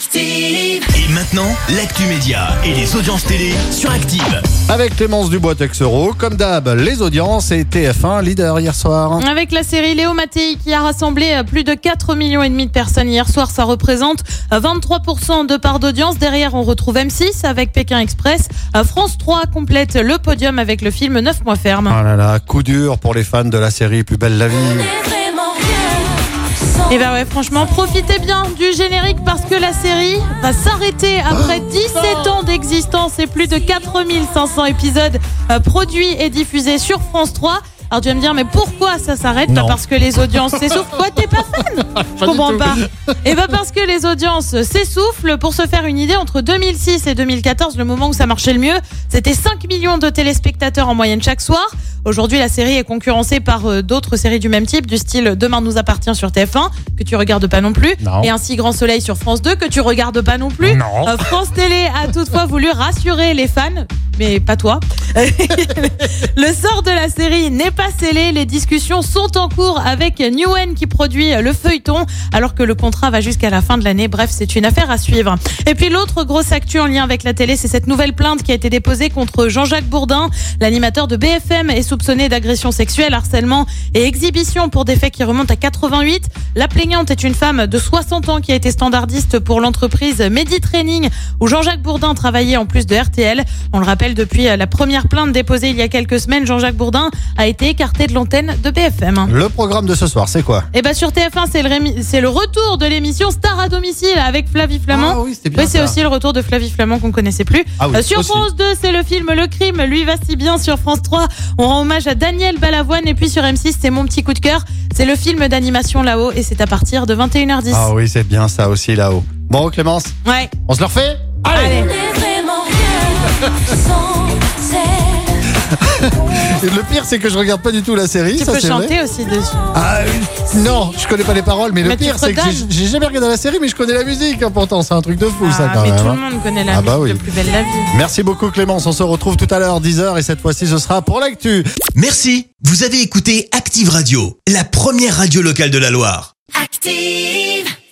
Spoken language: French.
Active. Et maintenant, l'actu média et les audiences télé sur Active. Avec Clémence Dubois Texero, comme d'hab, les audiences et TF1 leader hier soir. Avec la série Léo Mattei qui a rassemblé euh, plus de 4 millions et demi de personnes hier soir, ça représente euh, 23% de part d'audience. Derrière, on retrouve M6 avec Pékin Express. Euh, France 3 complète le podium avec le film 9 mois ferme. Ah là là, coup dur pour les fans de la série Plus belle la vie. Et bah ouais, franchement, profitez bien du générique parce que la série va s'arrêter après 17 ans d'existence et plus de 4500 épisodes euh, produits et diffusés sur France 3. Alors tu vas me dire, mais pourquoi ça s'arrête? Non. Parce que les audiences s'essoufflent. Quoi, t'es pas fan? Je comprends pas. Et bah parce que les audiences s'essoufflent. Pour se faire une idée, entre 2006 et 2014, le moment où ça marchait le mieux, c'était 5 millions de téléspectateurs en moyenne chaque soir. Aujourd'hui, la série est concurrencée par euh, d'autres séries du même type, du style Demain nous appartient sur TF1, que tu regardes pas non plus, Non. et Ainsi Grand Soleil sur France 2, que tu regardes pas non plus. Non. Euh, France Télé a toutefois voulu rassurer les fans, mais pas toi. Le sort de la série n'est pas scellé. Les discussions sont en cours avec Newen qui produit le feuilleton, alors que le contrat va jusqu'à la fin de l'année. Bref, c'est une affaire à suivre. Et puis l'autre grosse actu en lien avec la télé, c'est cette nouvelle plainte qui a été déposée contre Jean-Jacques Bourdin, l'animateur de BFM, est soupçonné d'agression sexuelle, harcèlement et exhibition pour des faits qui remontent à 88. La plaignante est une femme de 60 ans qui a été standardiste pour l'entreprise Medi Training où Jean-Jacques Bourdin travaillait en plus de RTL. On le rappelle, depuis la première plainte déposée il y a quelques semaines, Jean-Jacques Bourdin a été écarté de l'antenne de BFM. Le programme de ce soir, c'est quoi? Et bah sur TF1, c'est le, rémi- c'est le retour de l'émission Star à domicile avec Flavie Flamand. Ah oui, c'était bien Oui, c'est aussi le retour de Flavie Flamand qu'on connaissait plus. Ah oui, Euh, sur aussi. France 2, c'est le film Le Crime, lui va si bien. Sur France 3, on rend hommage à Daniel Balavoine. Et puis sur M6, c'est mon petit coup de cœur. C'est le film d'animation là-haut et c'est à partir de 21h10. Ah oui, c'est bien ça aussi là-haut. Bon, Clémence, Ouais. on se le refait? Allez. vraiment Le pire, c'est que je regarde pas du tout la série. Tu ça, peux vrai. chanter aussi dessus. Ah, oui. non, je connais pas les paroles, mais, le Mais pire, c'est que j'ai- jamais regardé la série, mais je connais la musique. hein, pourtant, c'est un truc de fou, ça, Ah, quand mais même. tout hein. le monde connaît la Ah bah musique oui. de Plus belle la vie. Merci beaucoup, Clémence. On se retrouve tout à l'heure, 10h, et cette fois-ci, ce sera pour l'actu. Merci, vous avez écouté Active Radio, la première radio locale de la Loire. Active.